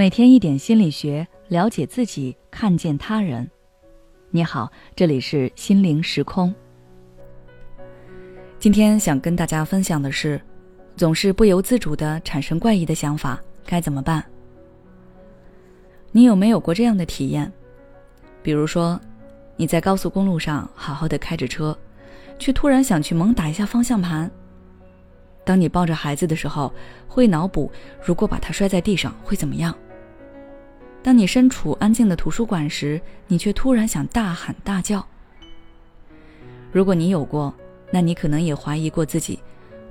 每天一点心理学，了解自己，看见他人。你好，这里是心灵时空。今天想跟大家分享的是，总是不由自主的产生怪异的想法，该怎么办？你有没有过这样的体验？比如说，你在高速公路上好好的开着车，却突然想去猛打一下方向盘。当你抱着孩子的时候，会脑补如果把他摔在地上会怎么样？当你身处安静的图书馆时，你却突然想大喊大叫。如果你有过，那你可能也怀疑过自己：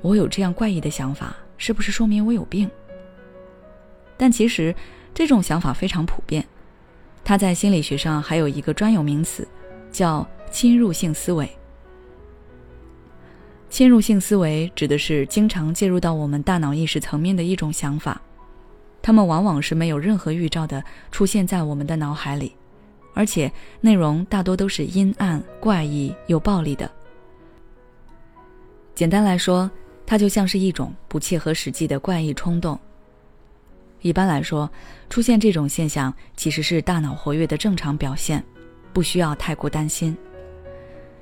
我有这样怪异的想法，是不是说明我有病？但其实，这种想法非常普遍，它在心理学上还有一个专有名词，叫侵入性思维。侵入性思维指的是经常介入到我们大脑意识层面的一种想法。他们往往是没有任何预兆的出现在我们的脑海里，而且内容大多都是阴暗、怪异又暴力的。简单来说，它就像是一种不切合实际的怪异冲动。一般来说，出现这种现象其实是大脑活跃的正常表现，不需要太过担心。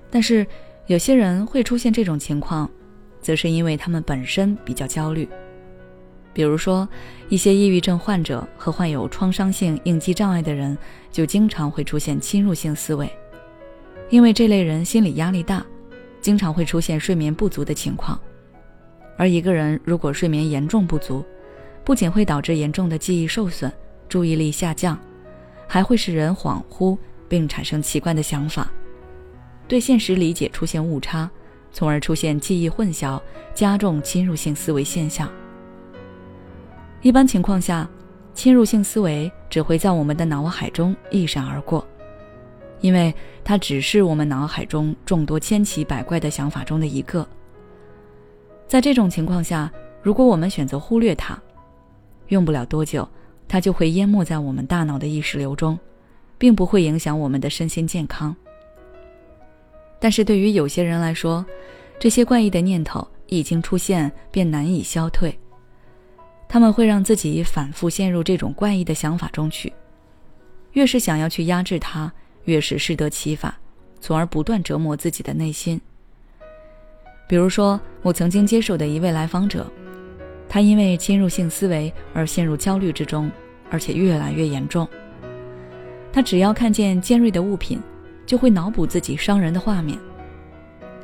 但是，有些人会出现这种情况，则是因为他们本身比较焦虑。比如说，一些抑郁症患者和患有创伤性应激障碍的人，就经常会出现侵入性思维，因为这类人心理压力大，经常会出现睡眠不足的情况。而一个人如果睡眠严重不足，不仅会导致严重的记忆受损、注意力下降，还会使人恍惚并产生奇怪的想法，对现实理解出现误差，从而出现记忆混淆，加重侵入性思维现象。一般情况下，侵入性思维只会在我们的脑海中一闪而过，因为它只是我们脑海中众多千奇百怪的想法中的一个。在这种情况下，如果我们选择忽略它，用不了多久，它就会淹没在我们大脑的意识流中，并不会影响我们的身心健康。但是对于有些人来说，这些怪异的念头一经出现便难以消退。他们会让自己反复陷入这种怪异的想法中去，越是想要去压制它，越是适得其反，从而不断折磨自己的内心。比如说，我曾经接受的一位来访者，他因为侵入性思维而陷入焦虑之中，而且越来越严重。他只要看见尖锐的物品，就会脑补自己伤人的画面。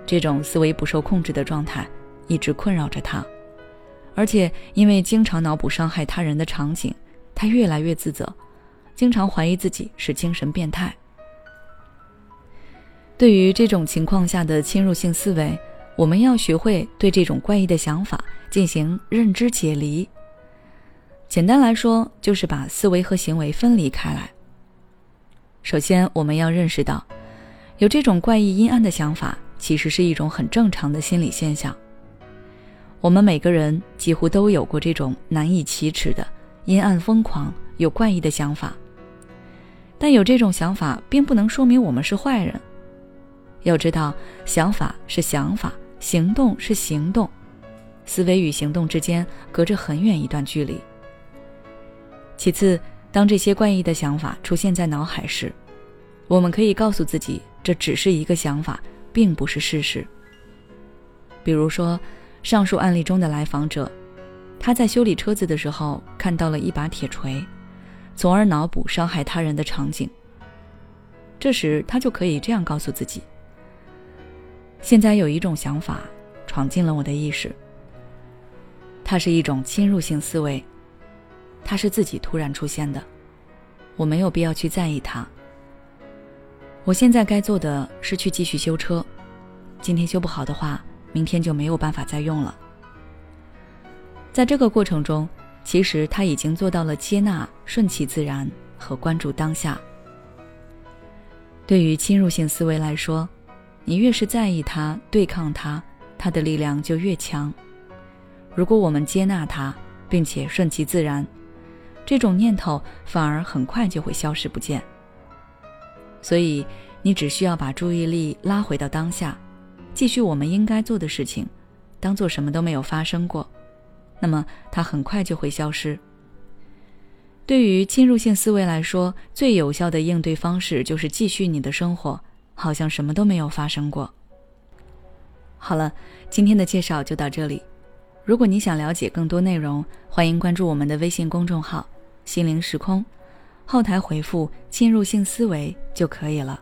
这种思维不受控制的状态，一直困扰着他。而且，因为经常脑补伤害他人的场景，他越来越自责，经常怀疑自己是精神变态。对于这种情况下的侵入性思维，我们要学会对这种怪异的想法进行认知解离。简单来说，就是把思维和行为分离开来。首先，我们要认识到，有这种怪异阴暗的想法，其实是一种很正常的心理现象。我们每个人几乎都有过这种难以启齿的阴暗、疯狂、有怪异的想法，但有这种想法并不能说明我们是坏人。要知道，想法是想法，行动是行动，思维与行动之间隔着很远一段距离。其次，当这些怪异的想法出现在脑海时，我们可以告诉自己，这只是一个想法，并不是事实。比如说。上述案例中的来访者，他在修理车子的时候看到了一把铁锤，从而脑补伤害他人的场景。这时，他就可以这样告诉自己：现在有一种想法闯进了我的意识，它是一种侵入性思维，它是自己突然出现的，我没有必要去在意它。我现在该做的是去继续修车，今天修不好的话。明天就没有办法再用了。在这个过程中，其实他已经做到了接纳、顺其自然和关注当下。对于侵入性思维来说，你越是在意它、对抗它，它的力量就越强。如果我们接纳它，并且顺其自然，这种念头反而很快就会消失不见。所以，你只需要把注意力拉回到当下。继续我们应该做的事情，当做什么都没有发生过，那么它很快就会消失。对于侵入性思维来说，最有效的应对方式就是继续你的生活，好像什么都没有发生过。好了，今天的介绍就到这里。如果你想了解更多内容，欢迎关注我们的微信公众号“心灵时空”，后台回复“侵入性思维”就可以了。